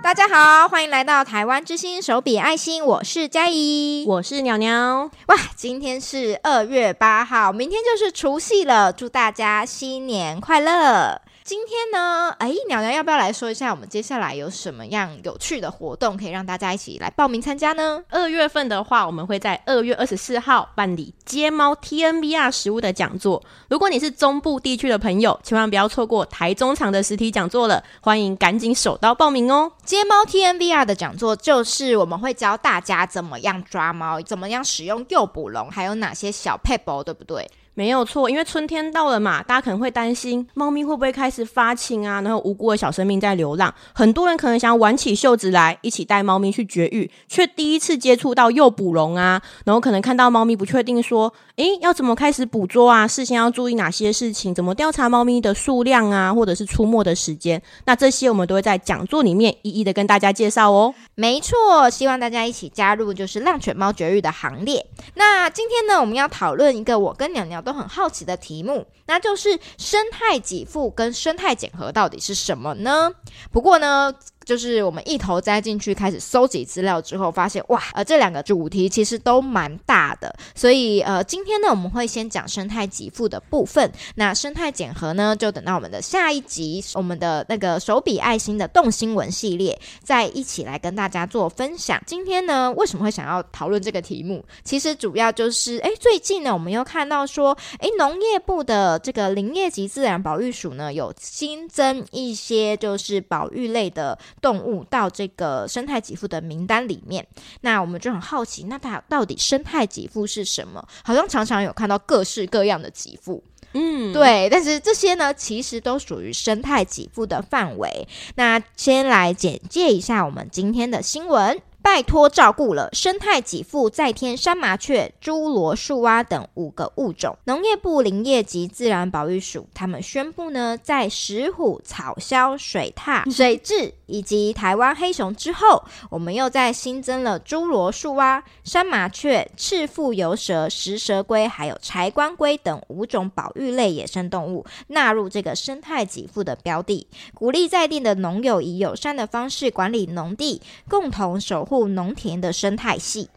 大家好，欢迎来到台湾之星手笔爱心，我是佳怡，我是鸟鸟。哇，今天是二月八号，明天就是除夕了，祝大家新年快乐！今天呢，哎，鸟鸟要不要来说一下，我们接下来有什么样有趣的活动，可以让大家一起来报名参加呢？二月份的话，我们会在二月二十四号办理接猫 TNVR 食物的讲座。如果你是中部地区的朋友，千万不要错过台中场的实体讲座了，欢迎赶紧手刀报名哦！接猫 TNVR 的讲座就是我们会教大家怎么样抓猫，怎么样使用诱捕笼，还有哪些小撇步，对不对？没有错，因为春天到了嘛，大家可能会担心猫咪会不会开始发情啊，然后无辜的小生命在流浪。很多人可能想挽起袖子来，一起带猫咪去绝育，却第一次接触到诱捕笼啊，然后可能看到猫咪不确定说，诶，要怎么开始捕捉啊？事先要注意哪些事情？怎么调查猫咪的数量啊，或者是出没的时间？那这些我们都会在讲座里面一一的跟大家介绍哦。没错，希望大家一起加入就是浪犬猫绝育的行列。那今天呢，我们要讨论一个我跟鸟鸟都很好奇的题目，那就是生态给付跟生态减核到底是什么呢？不过呢，就是我们一头栽进去开始搜集资料之后，发现哇，呃，这两个主题其实都蛮大的，所以呃，今天呢，我们会先讲生态给付的部分，那生态减核呢，就等到我们的下一集，我们的那个手笔爱心的动新闻系列，再一起来跟大家做分享。今天呢，为什么会想要讨论这个题目？其实主要就是，哎，最近呢，我们又看到说，哎，农业部的这个林业及自然保育署呢，有新增一些就是保育类的。动物到这个生态给付的名单里面，那我们就很好奇，那它到底生态给付是什么？好像常常有看到各式各样的给付，嗯，对，但是这些呢，其实都属于生态给付的范围。那先来简介一下我们今天的新闻。拜托照顾了生态给付再添山麻雀、侏罗树蛙等五个物种。农业部林业及自然保育署他们宣布呢，在石虎、草鸮、水獭、水雉以及台湾黑熊之后，我们又再新增了侏罗树蛙、山麻雀、赤腹游蛇、食蛇龟，还有柴棺龟等五种保育类野生动物纳入这个生态给付的标的，鼓励在地的农友以友善的方式管理农地，共同守护农田的生态系，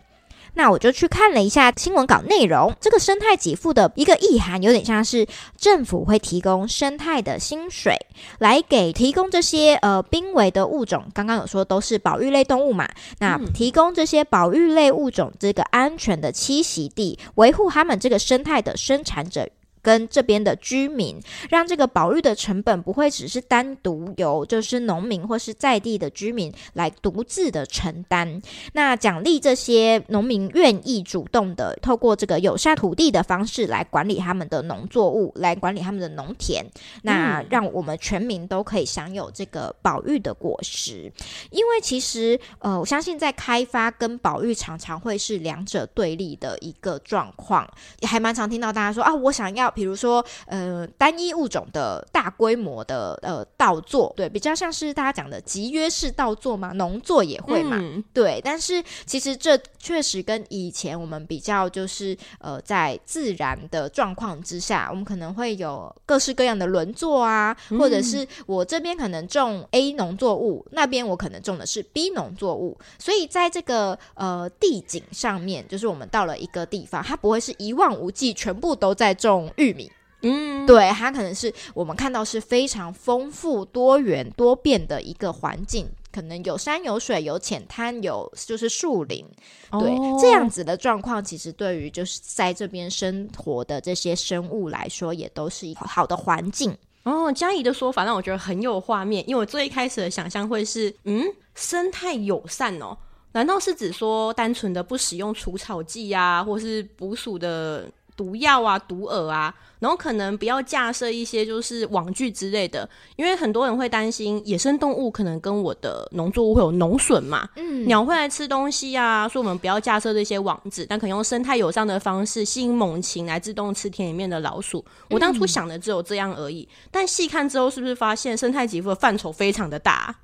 那我就去看了一下新闻稿内容。这个生态给付的一个意涵，有点像是政府会提供生态的薪水，来给提供这些呃濒危的物种。刚刚有说都是保育类动物嘛，那提供这些保育类物种这个安全的栖息地，维护他们这个生态的生产者。跟这边的居民，让这个保育的成本不会只是单独由就是农民或是在地的居民来独自的承担。那奖励这些农民愿意主动的透过这个友善土地的方式来管理他们的农作物，来管理他们的农田。那让我们全民都可以享有这个保育的果实。因为其实呃，我相信在开发跟保育常常会是两者对立的一个状况，也还蛮常听到大家说啊，我想要。比如说，呃，单一物种的大规模的呃稻作，对，比较像是大家讲的集约式稻作嘛，农作也会嘛，嗯、对。但是其实这确实跟以前我们比较，就是呃，在自然的状况之下，我们可能会有各式各样的轮作啊，嗯、或者是我这边可能种 A 农作物，那边我可能种的是 B 农作物，所以在这个呃地景上面，就是我们到了一个地方，它不会是一望无际，全部都在种。玉米，嗯，对，它可能是我们看到是非常丰富、多元、多变的一个环境，可能有山有水、有浅滩、有就是树林，对，哦、这样子的状况，其实对于就是在这边生活的这些生物来说，也都是一个好的环境。哦，佳怡的说法让我觉得很有画面，因为我最一开始的想象会是，嗯，生态友善哦，难道是指说单纯的不使用除草剂啊，或是捕鼠的？毒药啊，毒饵啊，然后可能不要架设一些就是网具之类的，因为很多人会担心野生动物可能跟我的农作物会有农损嘛，嗯，鸟会来吃东西啊，所以我们不要架设这些网子，但可以用生态友善的方式吸引猛禽来自动吃田里面的老鼠。我当初想的只有这样而已，嗯、但细看之后是不是发现生态给付的范畴非常的大？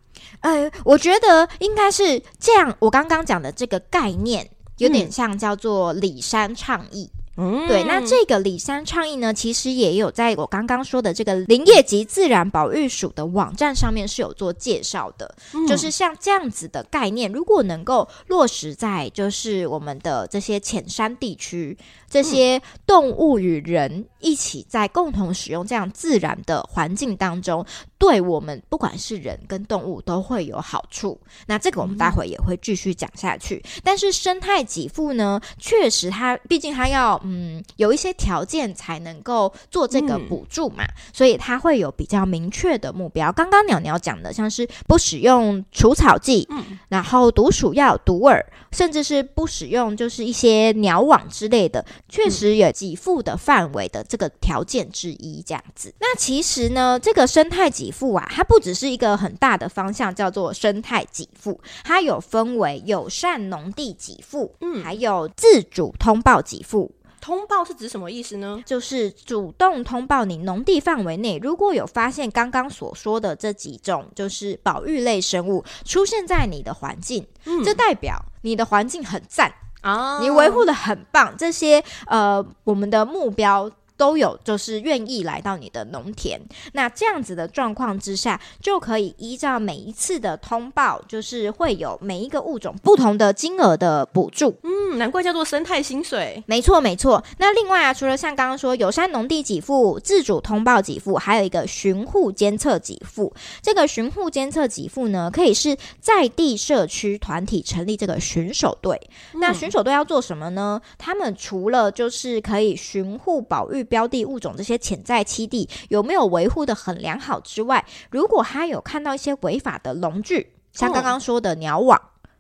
呃，我觉得应该是这样。我刚刚讲的这个概念有点像叫做里山倡议。嗯，对，那这个里山倡议呢，其实也有在我刚刚说的这个林业及自然保育署的网站上面是有做介绍的，嗯、就是像这样子的概念，如果能够落实在就是我们的这些浅山地区，这些动物与人一起在共同使用这样自然的环境当中，对我们不管是人跟动物都会有好处。那这个我们待会也会继续讲下去。嗯、但是生态给付呢，确实它毕竟它要。嗯，有一些条件才能够做这个补助嘛，嗯、所以它会有比较明确的目标。刚刚鸟鸟讲的，像是不使用除草剂，嗯，然后毒鼠药、毒饵，甚至是不使用就是一些鸟网之类的，确实有给付的范围的这个条件之一。这样子，那其实呢，这个生态给付啊，它不只是一个很大的方向，叫做生态给付，它有分为友善农地给付，嗯，还有自主通报给付。通报是指什么意思呢？就是主动通报你农地范围内，如果有发现刚刚所说的这几种就是保育类生物出现在你的环境，嗯，这代表你的环境很赞啊，你维护的很棒。这些呃，我们的目标。都有，就是愿意来到你的农田，那这样子的状况之下，就可以依照每一次的通报，就是会有每一个物种不同的金额的补助。嗯，难怪叫做生态薪水。没错，没错。那另外啊，除了像刚刚说友善农地给付、自主通报给付，还有一个巡护监测给付。这个巡护监测给付呢，可以是在地社区团体成立这个巡守队。嗯、那巡守队要做什么呢？他们除了就是可以巡护保育。标的物种这些潜在栖地有没有维护的很良好之外，如果他有看到一些违法的农具，像刚刚说的鸟网，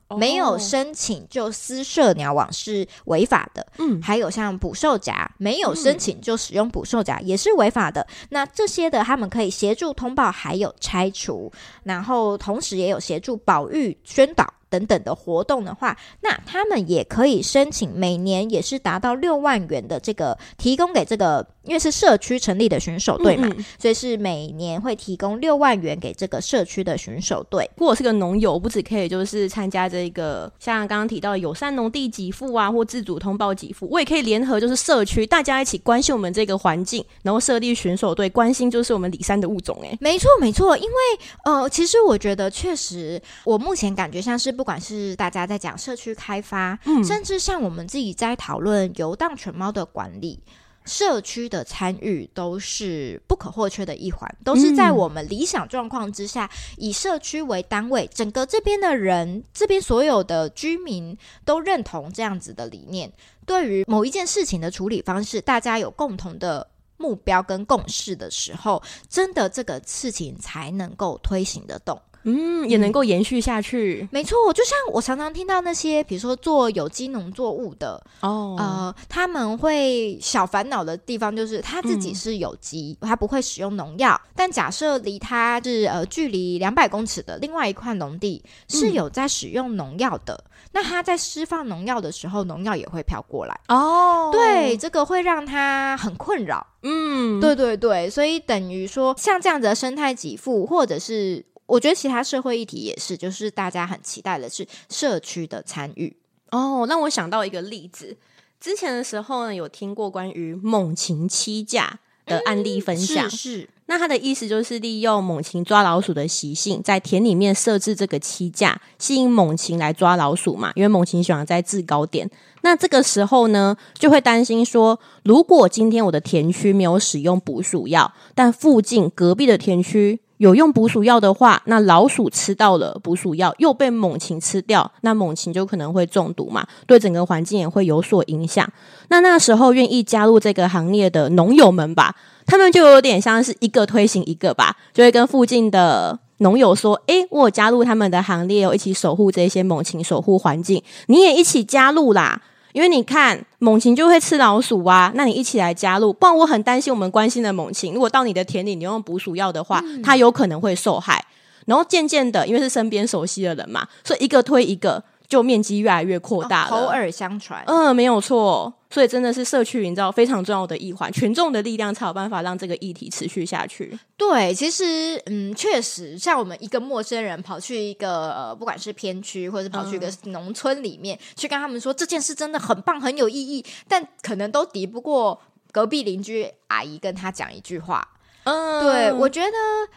哦、没有申请就私设鸟网是违法的。嗯，还有像捕兽夹，没有申请就使用捕兽夹也是违法的。嗯、那这些的他们可以协助通报，还有拆除，然后同时也有协助保育宣导。等等的活动的话，那他们也可以申请，每年也是达到六万元的这个提供给这个，因为是社区成立的选手队嘛，嗯嗯，所以是每年会提供六万元给这个社区的选手队。如果是个农友，不只可以就是参加这个像刚刚提到的友善农地给付啊，或自主通报给付，我也可以联合就是社区大家一起关心我们这个环境，然后设立选手队，关心就是我们里山的物种。哎，没错没错，因为呃，其实我觉得确实，我目前感觉像是。不管是大家在讲社区开发，嗯，甚至像我们自己在讨论游荡犬猫的管理，社区的参与都是不可或缺的一环，都是在我们理想状况之下，以社区为单位，整个这边的人，这边所有的居民都认同这样子的理念。对于某一件事情的处理方式，大家有共同的目标跟共识的时候，真的这个事情才能够推行得动。嗯，也能够延续下去。嗯、没错，就像我常常听到那些，比如说做有机农作物的哦，呃，他们会小烦恼的地方就是他自己是有机，嗯、他不会使用农药。但假设离他是呃距离两百公尺的另外一块农地是有在使用农药的，嗯、那他在释放农药的时候，农药也会飘过来哦。对，这个会让他很困扰。嗯，对对对，所以等于说像这样子的生态给付，或者是。我觉得其他社会议题也是，就是大家很期待的是社区的参与哦。让我想到一个例子，之前的时候呢，有听过关于猛禽欺架的案例分享。嗯、是，是，那他的意思就是利用猛禽抓老鼠的习性，在田里面设置这个栖架，吸引猛禽来抓老鼠嘛。因为猛禽喜欢在制高点。那这个时候呢，就会担心说，如果今天我的田区没有使用捕鼠药，但附近隔壁的田区。有用捕鼠药的话，那老鼠吃到了捕鼠药，又被猛禽吃掉，那猛禽就可能会中毒嘛，对整个环境也会有所影响。那那时候愿意加入这个行列的农友们吧，他们就有点像是一个推行一个吧，就会跟附近的农友说：“诶，我有加入他们的行列，一起守护这些猛禽，守护环境，你也一起加入啦。”因为你看，猛禽就会吃老鼠啊，那你一起来加入。不然我很担心我们关心的猛禽，如果到你的田里你用捕鼠药的话，嗯、它有可能会受害。然后渐渐的，因为是身边熟悉的人嘛，所以一个推一个，就面积越来越扩大了。口耳相传，嗯，没有错。所以真的是社区营造非常重要的一环，群众的力量才有办法让这个议题持续下去。对，其实嗯，确实，像我们一个陌生人跑去一个呃，不管是偏区，或者是跑去一个农村里面，嗯、去跟他们说这件事真的很棒，很有意义，但可能都敌不过隔壁邻居阿姨跟他讲一句话。嗯，对，我觉得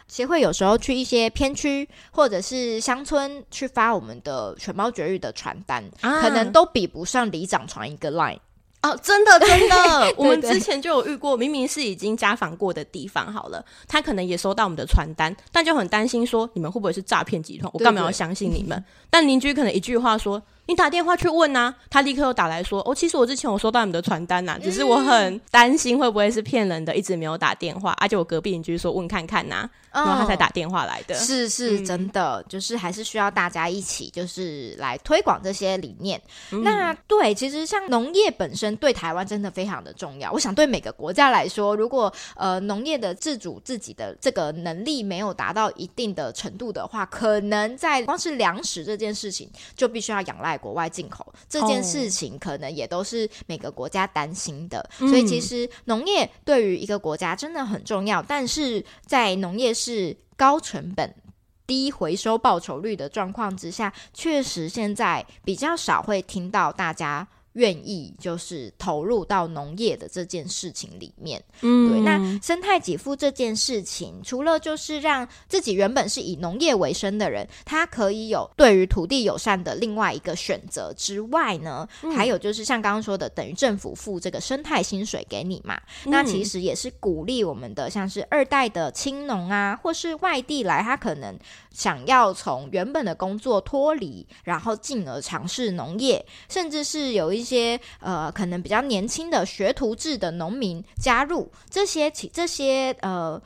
协会有时候去一些偏区或者是乡村去发我们的犬猫绝育的传单，啊、可能都比不上里长传一个 line。哦，真的真的，我们之前就有遇过，明明是已经家访过的地方，好了，他可能也收到我们的传单，但就很担心说，你们会不会是诈骗集团？我干嘛要相信你们？但邻居可能一句话说。你打电话去问啊，他立刻又打来说：“哦，其实我之前有收到你们的传单呐、啊，只是我很担心会不会是骗人的，一直没有打电话。而、啊、且我隔壁邻居说问看看呐、啊，然后他才打电话来的。哦”是是，真的，嗯、就是还是需要大家一起，就是来推广这些理念。嗯、那对，其实像农业本身对台湾真的非常的重要。我想对每个国家来说，如果呃农业的自主自己的这个能力没有达到一定的程度的话，可能在光是粮食这件事情就必须要仰赖。国外进口这件事情，可能也都是每个国家担心的。Oh. 所以，其实农业对于一个国家真的很重要。但是在农业是高成本、低回收报酬率的状况之下，确实现在比较少会听到大家。愿意就是投入到农业的这件事情里面，嗯，对。那生态给付这件事情，除了就是让自己原本是以农业为生的人，他可以有对于土地友善的另外一个选择之外呢，嗯、还有就是像刚刚说的，等于政府付这个生态薪水给你嘛，嗯、那其实也是鼓励我们的像是二代的青农啊，或是外地来，他可能想要从原本的工作脱离，然后进而尝试农业，甚至是有一。些呃，可能比较年轻的学徒制的农民加入这些其这些呃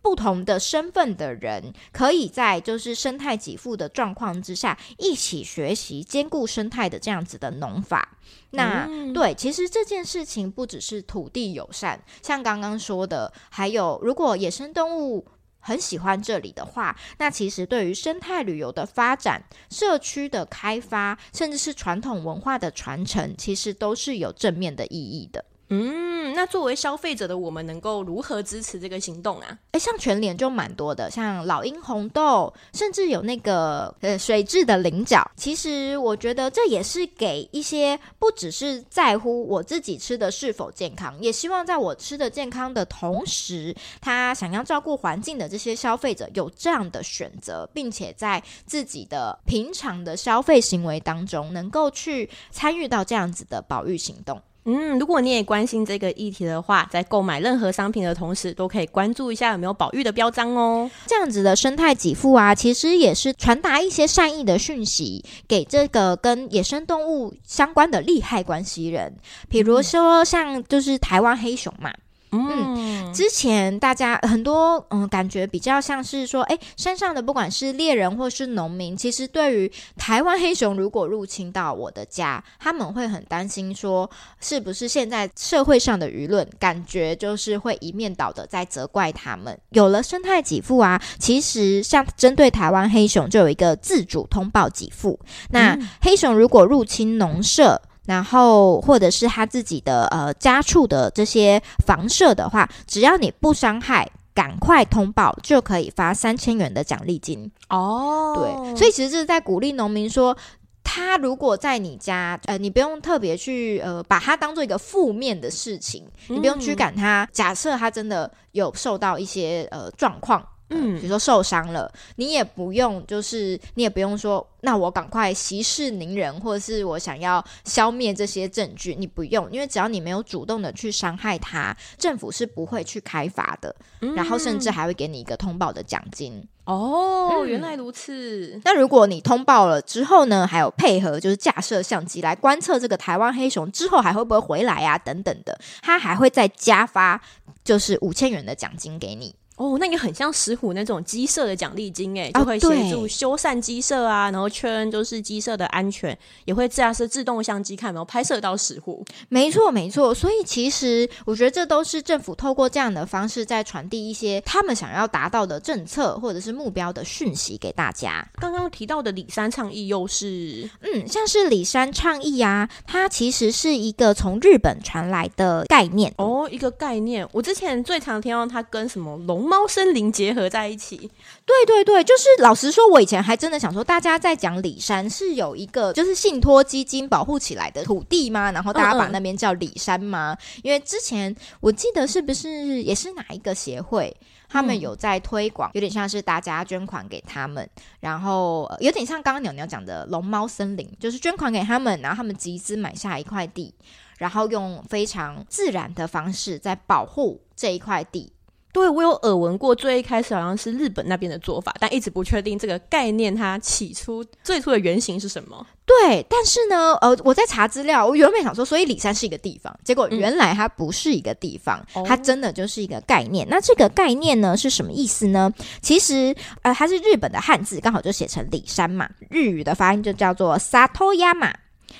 不同的身份的人，可以在就是生态给付的状况之下，一起学习兼顾生态的这样子的农法。那、嗯、对，其实这件事情不只是土地友善，像刚刚说的，还有如果野生动物。很喜欢这里的话，那其实对于生态旅游的发展、社区的开发，甚至是传统文化的传承，其实都是有正面的意义的。嗯，那作为消费者的我们，能够如何支持这个行动啊？诶，像全联就蛮多的，像老鹰红豆，甚至有那个呃水质的菱角。其实我觉得这也是给一些不只是在乎我自己吃的是否健康，也希望在我吃的健康的同时，他想要照顾环境的这些消费者有这样的选择，并且在自己的平常的消费行为当中，能够去参与到这样子的保育行动。嗯，如果你也关心这个议题的话，在购买任何商品的同时，都可以关注一下有没有保育的标章哦。这样子的生态给付啊，其实也是传达一些善意的讯息给这个跟野生动物相关的利害关系人，比如说像就是台湾黑熊嘛。嗯，之前大家很多嗯，感觉比较像是说，哎，山上的不管是猎人或是农民，其实对于台湾黑熊如果入侵到我的家，他们会很担心，说是不是现在社会上的舆论感觉就是会一面倒的在责怪他们。有了生态给付啊，其实像针对台湾黑熊就有一个自主通报给付。那黑熊如果入侵农舍，然后，或者是他自己的呃家畜的这些房舍的话，只要你不伤害，赶快通报，就可以发三千元的奖励金哦。对，所以其实这是在鼓励农民说，他如果在你家，呃，你不用特别去呃把它当做一个负面的事情，你不用驱赶他。假设他真的有受到一些呃状况。嗯，比如说受伤了，你也不用，就是你也不用说，那我赶快息事宁人，或者是我想要消灭这些证据，你不用，因为只要你没有主动的去伤害他，政府是不会去开罚的，嗯、然后甚至还会给你一个通报的奖金。哦，嗯、原来如此。那如果你通报了之后呢，还有配合就是架设相机来观测这个台湾黑熊之后还会不会回来啊？等等的，他还会再加发就是五千元的奖金给你。哦，那也很像石虎那种鸡舍的奖励金哎，就会协助修缮鸡舍啊，然后确认就是鸡舍的安全，也会自然是自动相机看有没有拍摄到石虎。没错，没错。所以其实我觉得这都是政府透过这样的方式在传递一些他们想要达到的政策或者是目标的讯息给大家。刚刚提到的李山倡议又是嗯，像是李山倡议啊，它其实是一个从日本传来的概念哦，一个概念。我之前最常听到它跟什么龙。猫森林结合在一起，对对对，就是老实说，我以前还真的想说，大家在讲里山是有一个就是信托基金保护起来的土地吗？然后大家把那边叫里山吗？嗯嗯，因为之前我记得是不是也是哪一个协会，他们有在推广，有点像是大家捐款给他们，然后有点像刚刚鸟鸟讲的龙猫森林，就是捐款给他们，然后他们集资买下一块地，然后用非常自然的方式在保护这一块地。对，我有耳闻过，最一开始好像是日本那边的做法，但一直不确定这个概念它起初最初的原型是什么。对，但是呢，呃，我在查资料，我原本想说，所以里山是一个地方，结果原来它不是一个地方，嗯、它真的就是一个概念。那这个概念呢是什么意思呢？其实，呃，它是日本的汉字，刚好就写成里山嘛，日语的发音就叫做 Satoyama。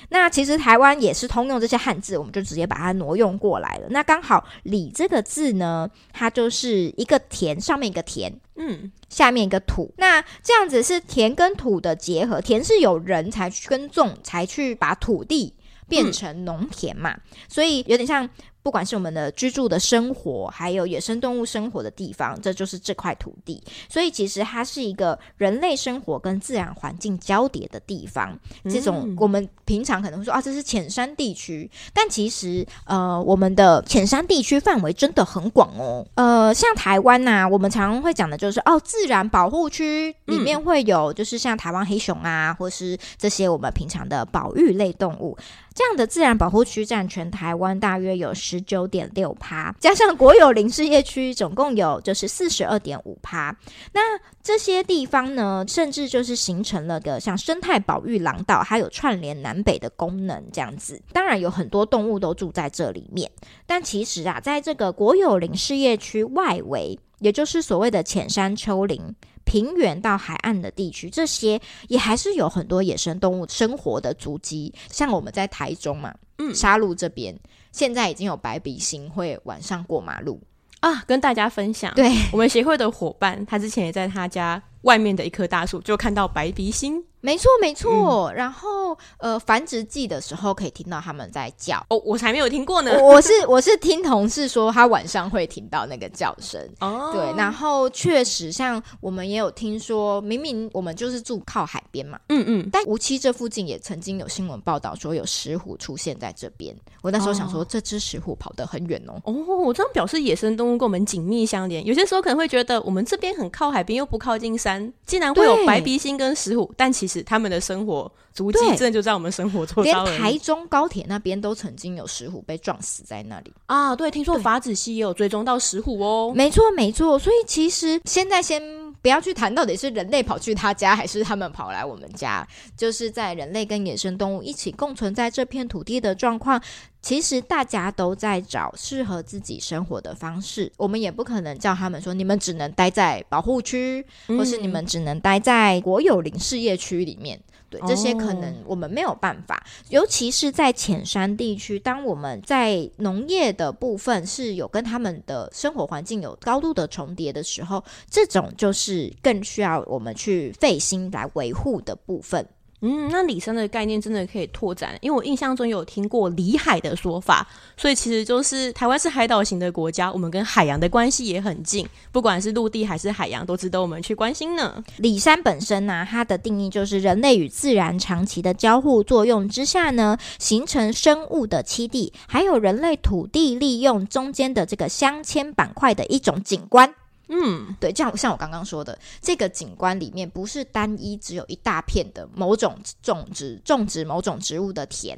那其实台湾也是通用这些汉字，我们就直接把它挪用过来了。那刚好“里”这个字呢，它就是一个田上面一个田，嗯，下面一个土。那这样子是田跟土的结合，田是有人才去耕种，才去把土地变成农田嘛，嗯，所以有点像。不管是我们的居住的生活，还有野生动物生活的地方，这就是这块土地。所以其实它是一个人类生活跟自然环境交叠的地方。这种我们平常可能会说啊，这是浅山地区，但其实呃，我们的浅山地区范围真的很广哦。呃，像台湾呐、啊，我们常常会讲的就是哦，自然保护区里面会有，就是像台湾黑熊啊，或是这些我们平常的保育类动物。这样的自然保护区占全台湾大约有十十九点六趴，加上国有林事业区，总共有就是四十二点五趴。那这些地方呢，甚至就是形成了个像生态保育廊道，还有串联南北的功能。这样子，当然有很多动物都住在这里面。但其实啊，在这个国有林事业区外围，也就是所谓的浅山丘陵。平原到海岸的地区，这些也还是有很多野生动物生活的足迹。像我们在台中嘛，嗯，沙鹿这边现在已经有白鼻星会晚上过马路啊，跟大家分享。对，我们协会的伙伴，他之前也在他家外面的一棵大树就看到白鼻星。没错，没错。嗯、然后，呃，繁殖季的时候可以听到他们在叫。哦，我才没有听过呢。我是我是听同事说，他晚上会听到那个叫声。哦，对。然后确实，像我们也有听说，明明我们就是住靠海边嘛，嗯嗯，但无锡这附近也曾经有新闻报道说有石虎出现在这边。我那时候想说，哦、这只石虎跑得很远哦。哦，我这样表示野生动物跟我们紧密相连。有些时候可能会觉得，我们这边很靠海边，又不靠近山，竟然会有白鼻心跟石虎，但其实他们的生活。足迹真的就在我们生活周遭，连台中高铁那边都曾经有石虎被撞死在那里啊！对，听说法子西也有追踪到石虎哦。没错，没错。所以其实现在先不要去谈到底是人类跑去他家，还是他们跑来我们家，就是在人类跟野生动物一起共存在这片土地的状况。其实大家都在找适合自己生活的方式。我们也不可能叫他们说，你们只能待在保护区，或是你们只能待在国有林事业区里面。对，这些可能我们没有办法，哦、尤其是在浅山地区。当我们在农业的部分是有跟他们的生活环境有高度的重叠的时候，这种就是更需要我们去费心来维护的部分。嗯，那里山的概念真的可以拓展，因为我印象中有听过里海的说法，所以其实就是台湾是海岛型的国家，我们跟海洋的关系也很近，不管是陆地还是海洋，都值得我们去关心呢。里山本身呢、它的定义就是人类与自然长期的交互作用之下呢，形成生物的栖地，还有人类土地利用中间的这个镶嵌板块的一种景观。嗯，对，这样像我刚刚说的，这个景观里面不是单一只有一大片的某种种植种植某种植物的田，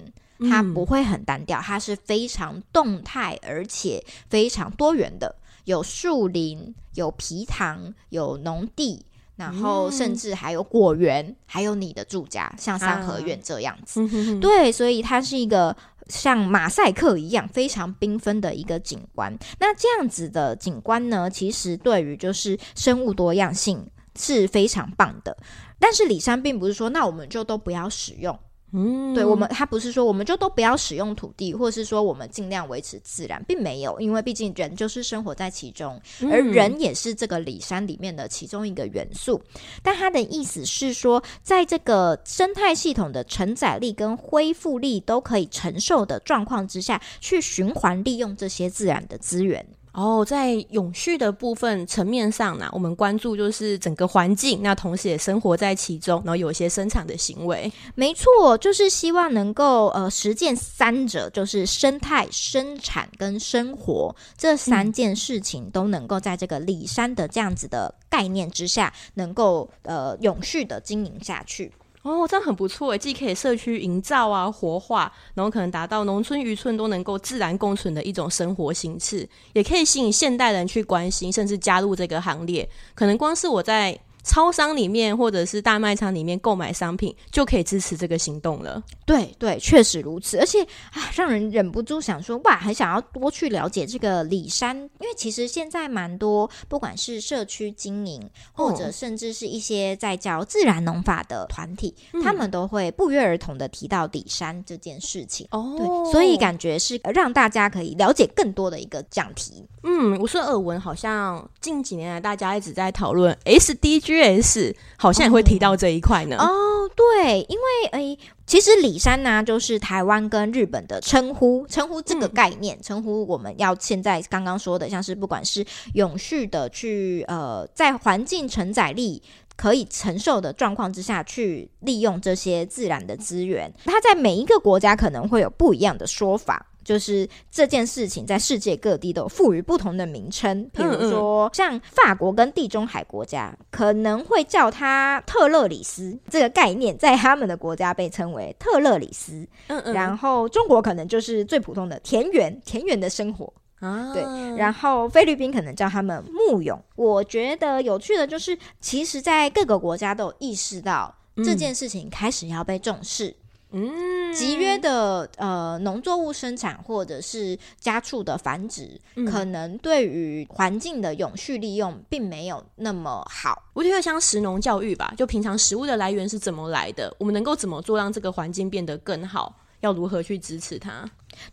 它不会很单调，它是非常动态而且非常多元的，有树林，有皮塘，有农地。然后甚至还有果园，嗯、还有你的住家，像三合院这样子。啊、对，所以它是一个像马赛克一样非常缤纷的一个景观。那这样子的景观呢，其实对于就是生物多样性是非常棒的。但是李山并不是说，那我们就都不要使用。嗯，对我们，他不是说我们就都不要使用土地，或者是说我们尽量维持自然，并没有，因为毕竟人就是生活在其中，而人也是这个里山里面的其中一个元素。但他的意思是说，在这个生态系统的承载力跟恢复力都可以承受的状况之下，去循环利用这些自然的资源。哦，在永续的部分层面上呢，我们关注就是整个环境，那同时也生活在其中，然后有一些生产的行为。没错，就是希望能够呃实践三者，就是生态、生产跟生活这三件事情都能够在这个里山的这样子的概念之下，能够呃永续的经营下去。哦，这样很不错诶，既可以社区营造啊、活化，然后可能达到农村渔村都能够自然共存的一种生活形式，也可以吸引现代人去关心，甚至加入这个行列。可能光是我在。超商里面或者是大卖场里面购买商品，就可以支持这个行动了。对对，确实如此。而且啊，让人忍不住想说，哇，很想要多去了解这个里山，因为其实现在蛮多，不管是社区经营，或者甚至是一些在教自然农法的团体，嗯、他们都会不约而同的提到里山这件事情。哦，对，所以感觉是让大家可以了解更多的一个讲题。嗯，我说耳闻，好像近几年来大家一直在讨论 SDGs，好像也会提到这一块呢。哦，哦，对，因为诶，其实里山呢，就是台湾跟日本的称呼，称呼这个概念，称、嗯、呼我们要现在刚刚说的，像是不管是永续的去呃，在环境承载力可以承受的状况之下去利用这些自然的资源，它在每一个国家可能会有不一样的说法。就是这件事情在世界各地都有赋予不同的名称，比如说像法国跟地中海国家可能会叫它特勒里斯这个概念，在他们的国家被称为特勒里斯。嗯嗯，然后中国可能就是最普通的田园，田园的生活啊。对，然后菲律宾可能叫他们牧勇。我觉得有趣的就是，其实，在各个国家都有意识到这件事情开始要被重视。嗯，集约的呃农作物生产或者是家畜的繁殖，嗯、可能对于环境的永续利用并没有那么好。我觉得像食农教育吧，就平常食物的来源是怎么来的，我们能够怎么做让这个环境变得更好，要如何去支持它？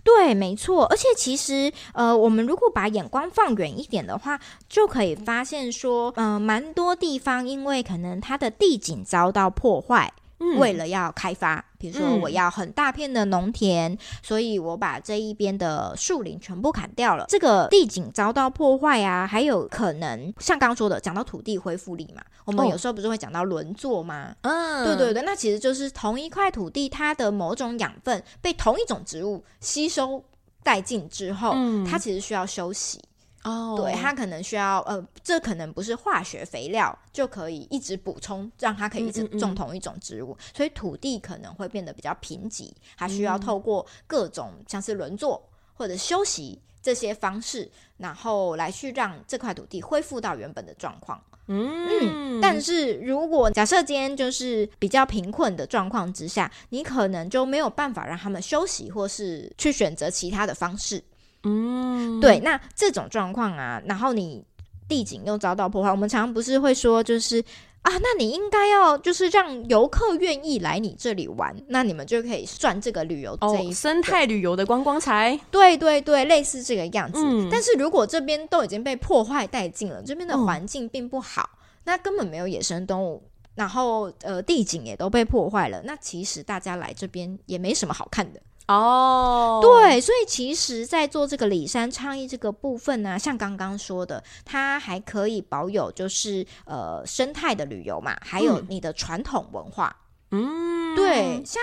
对，没错。而且其实呃，我们如果把眼光放远一点的话，就可以发现说，嗯、呃，蛮多地方因为可能它的地景遭到破坏。为了要开发，比如说我要很大片的农田，嗯、所以我把这一边的树林全部砍掉了，这个地景遭到破坏啊，还有可能像刚刚说的，讲到土地恢复力嘛，我们有时候不是会讲到轮作吗？嗯、哦，对对对，那其实就是同一块土地，它的某种养分被同一种植物吸收殆尽之后，嗯、它其实需要休息。哦，对，它可能需要呃，这可能不是化学肥料就可以一直补充，让它可以一直种同一种植物，嗯嗯嗯，所以土地可能会变得比较贫瘠，它需要透过各种像是轮作或者休息这些方式，然后来去让这块土地恢复到原本的状况。嗯，嗯，但是如果假设今天就是比较贫困的状况之下，你可能就没有办法让他们休息，或是去选择其他的方式。嗯，对，那这种状况啊，然后你地景又遭到破坏，我们常常不是会说，就是啊，那你应该要就是让游客愿意来你这里玩，那你们就可以赚这个旅游这一、哦、生态旅游的观光财。对对对，类似这个样子。嗯、但是如果这边都已经被破坏殆尽了，这边的环境并不好，嗯、那根本没有野生动物，然后呃地景也都被破坏了，那其实大家来这边也没什么好看的。哦，oh. 对，所以其实，在做这个里山倡议这个部分呢，像刚刚说的，它还可以保有就是呃生态的旅游嘛，还有你的传统文化，嗯，对，像。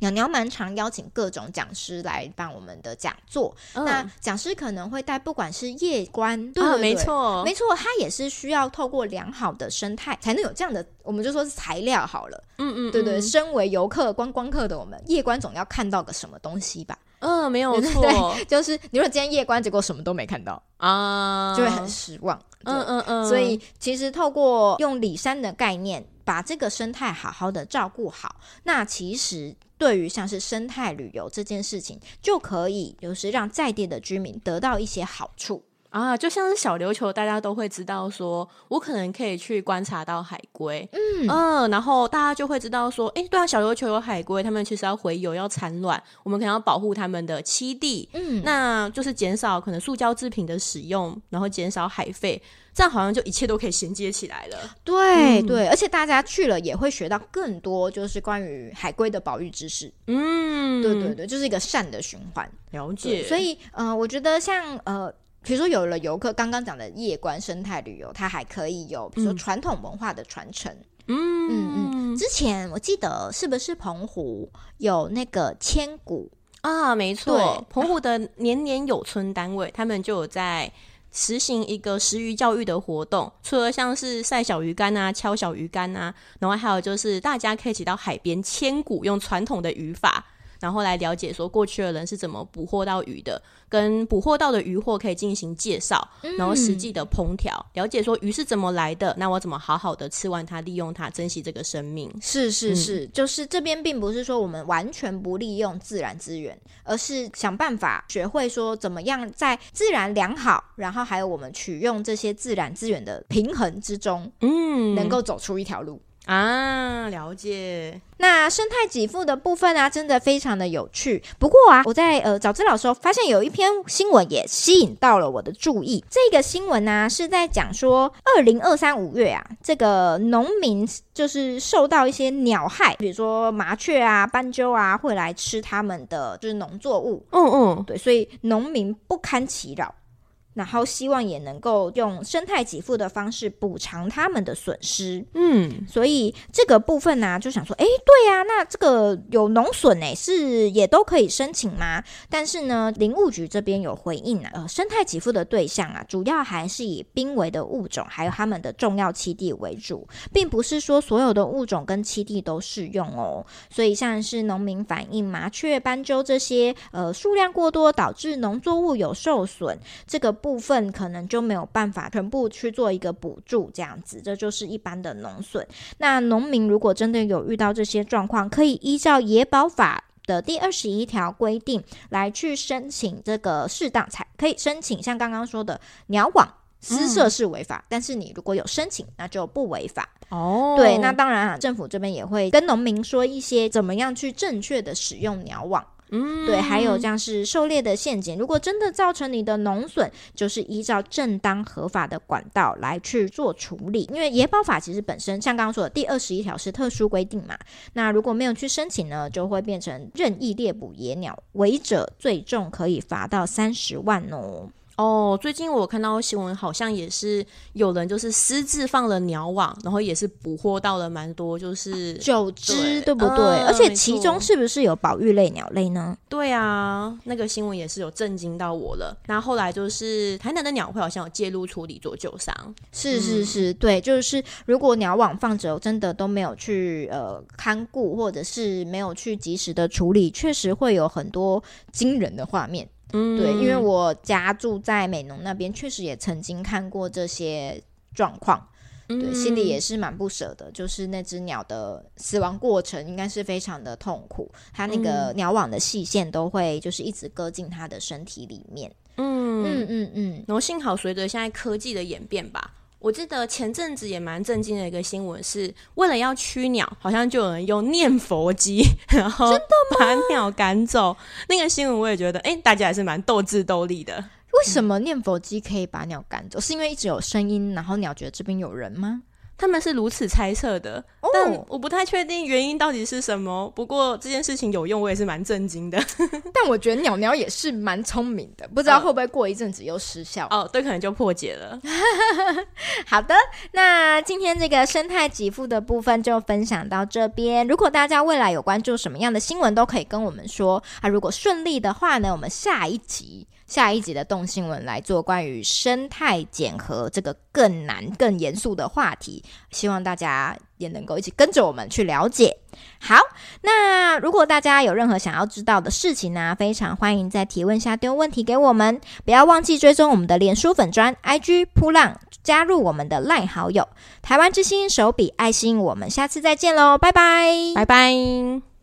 鸟鸟蛮常邀请各种讲师来办我们的讲座，嗯、那讲师可能会带不管是夜观，对，对，对，啊、没错，没错，它也是需要透过良好的生态才能有这样的，我们就说是材料好了，嗯，嗯嗯，对对，身为游客观光客的我们，夜观总要看到个什么东西吧。嗯，没有错，就是你如果今天夜观，结果什么都没看到啊，就会很失望。嗯嗯嗯，所以其实透过用里山的概念，把这个生态好好的照顾好，那其实对于像是生态旅游这件事情，就可以就是让在地的居民得到一些好处。啊，就像是小琉球，大家都会知道说，我可能可以去观察到海龟，嗯。嗯，然后大家就会知道说，哎，对啊，小琉球有海龟，他们其实要回游要产卵，我们可能要保护他们的栖地，嗯，那就是减少可能塑胶制品的使用，然后减少海废，这样好像就一切都可以衔接起来了。对、嗯、对，而且大家去了也会学到更多，就是关于海龟的保育知识。嗯，对对对，就是一个善的循环。了解。所以，呃，我觉得像呃。比如说，有了游客刚刚讲的夜观生态旅游，它还可以有，比如说传统文化的传承。嗯嗯嗯。之前我记得是不是澎湖有那个千古啊？没错，澎湖的年年有村单位，他们就有在实行一个食鱼教育的活动。除了像是晒小鱼干啊、敲小鱼干啊，然后还有就是大家可以一起到海边千古，用传统的语法，然后来了解说过去的人是怎么捕获到鱼的。跟捕获到的渔获可以进行介绍，然后实际的烹调，嗯、了解说鱼是怎么来的，那我怎么好好的吃完它，利用它，珍惜这个生命。是是是，嗯、就是这边并不是说我们完全不利用自然资源，而是想办法学会说怎么样在自然良好，然后还有我们取用这些自然资源的平衡之中，嗯，能够走出一条路。啊，了解。那生态给付的部分啊，真的非常的有趣。不过啊，我在呃找资料的时候，发现有一篇新闻也吸引到了我的注意。这个新闻呢、啊，是在讲说，二零二三五月啊，这个农民就是受到一些鸟害，比如说麻雀啊、斑鸠啊，会来吃他们的就是农作物。嗯嗯，对，所以农民不堪其扰。然后希望也能够用生态给付的方式补偿他们的损失，嗯，所以这个部分呢、啊，就想说，哎，对呀、啊，那这个有农损哎，是也都可以申请吗？但是呢，林务局这边有回应啊，呃，生态给付的对象啊，主要还是以濒危的物种还有它们的重要栖地为主，并不是说所有的物种跟栖地都适用哦。所以像是农民反映麻雀、斑鸠这些，呃，数量过多导致农作物有受损，这个。部分可能就没有办法全部去做一个补助，这样子，这就是一般的农损。那农民如果真的有遇到这些状况，可以依照野保法的第二十一条规定来去申请这个适当才可以申请。像刚刚说的鸟网私设是违法，嗯、但是你如果有申请，那就不违法哦。对，那当然啊，政府这边也会跟农民说一些怎么样去正确的使用鸟网。嗯，对，还有像是狩猎的陷阱，如果真的造成你的农损，就是依照正当合法的管道来去做处理。因为野保法其实本身像刚刚说的第二十一条是特殊规定嘛，那如果没有去申请呢，就会变成任意猎捕野鸟，违者最重可以罚到三十万哦。哦，最近我看到新闻，好像也是有人就是私自放了鸟网，然后也是捕获到了蛮多，就是九只，对，不对？嗯、而且其中是不是有保育类鸟类呢？对啊，那个新闻也是有震惊到我了。那后来就是台南的鸟会好像有介入处理做救伤，是是是，嗯、对，就是如果鸟网放着真的都没有去呃看顾，或者是没有去及时的处理，确实会有很多惊人的画面。嗯，对，因为我家住在美浓那边，确实也曾经看过这些状况，对，嗯、心里也是蛮不舍的。就是那只鸟的死亡过程，应该是非常的痛苦，它那个鸟网的细线都会就是一直割进它的身体里面。嗯嗯嗯嗯，然后幸好随着现在科技的演变吧。我记得前阵子也蛮震惊的一个新闻，是为了要驱鸟，好像就有人用念佛机，然后把鸟赶走。那个新闻我也觉得，哎、欸，大家还是蛮斗智斗力的。为什么念佛机可以把鸟赶走？是因为一直有声音，然后鸟觉得这边有人吗？他们是如此猜测的，哦、但我不太确定原因到底是什么。不过这件事情有用，我也是蛮震惊的。但我觉得鸟鸟也是蛮聪明的，不知道会不会过一阵子又失效哦？对，可能就破解了。好的，那今天这个生态给付的部分就分享到这边。如果大家未来有关注什么样的新闻，都可以跟我们说啊。如果顺利的话呢，我们下一集。下一集的动新闻来做关于生态减核这个更难、更严肃的话题，希望大家也能够一起跟着我们去了解。好，那如果大家有任何想要知道的事情呢、非常欢迎在提问下丢问题给我们，不要忘记追踪我们的脸书粉砖 IG 噗浪，加入我们的赖好友，台湾之星手笔爱心，我们下次再见喽，拜拜，拜拜。